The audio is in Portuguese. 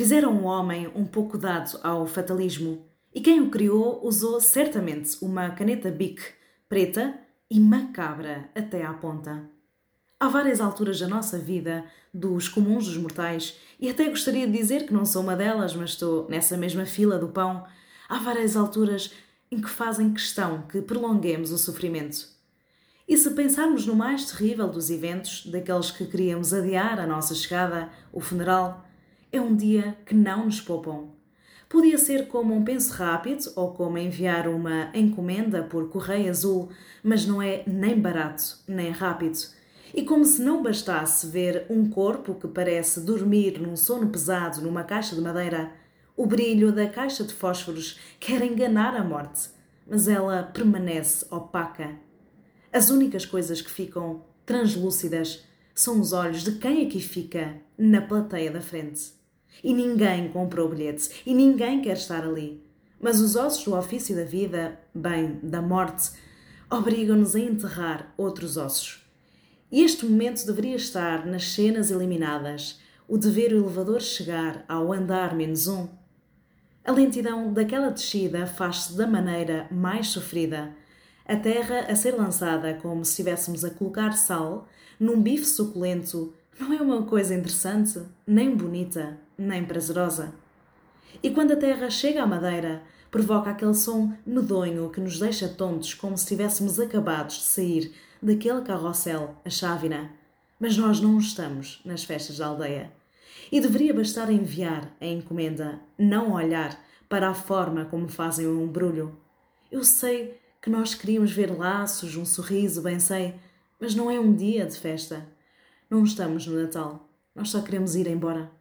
Fizeram um homem um pouco dado ao fatalismo, e quem o criou usou certamente uma caneta Bic preta e macabra até à ponta. Há várias alturas da nossa vida, dos comuns dos mortais, e até gostaria de dizer que não sou uma delas, mas estou nessa mesma fila do pão. Há várias alturas em que fazem questão que prolonguemos o sofrimento. E se pensarmos no mais terrível dos eventos, daqueles que queríamos adiar a nossa chegada, o funeral, é um dia que não nos poupam. Podia ser como um penso rápido ou como enviar uma encomenda por correio azul, mas não é nem barato nem rápido. E como se não bastasse ver um corpo que parece dormir num sono pesado numa caixa de madeira, o brilho da caixa de fósforos quer enganar a morte, mas ela permanece opaca. As únicas coisas que ficam translúcidas são os olhos de quem aqui fica na plateia da frente. E ninguém comprou bilhetes e ninguém quer estar ali. Mas os ossos do ofício da vida, bem, da morte, obrigam-nos a enterrar outros ossos. E este momento deveria estar nas cenas eliminadas, o de ver o elevador chegar ao andar menos um. A lentidão daquela descida faz-se da maneira mais sofrida. A terra a ser lançada como se estivéssemos a colocar sal num bife suculento não é uma coisa interessante, nem bonita, nem prazerosa. E quando a terra chega à madeira, provoca aquele som medonho que nos deixa tontos, como se tivéssemos acabados de sair daquele carrossel, a chávena. Mas nós não estamos nas festas da aldeia. E deveria bastar enviar a encomenda, não olhar para a forma como fazem o embrulho. Eu sei que nós queríamos ver laços, um sorriso, bem sei, mas não é um dia de festa. Não estamos no Natal. Nós só queremos ir embora.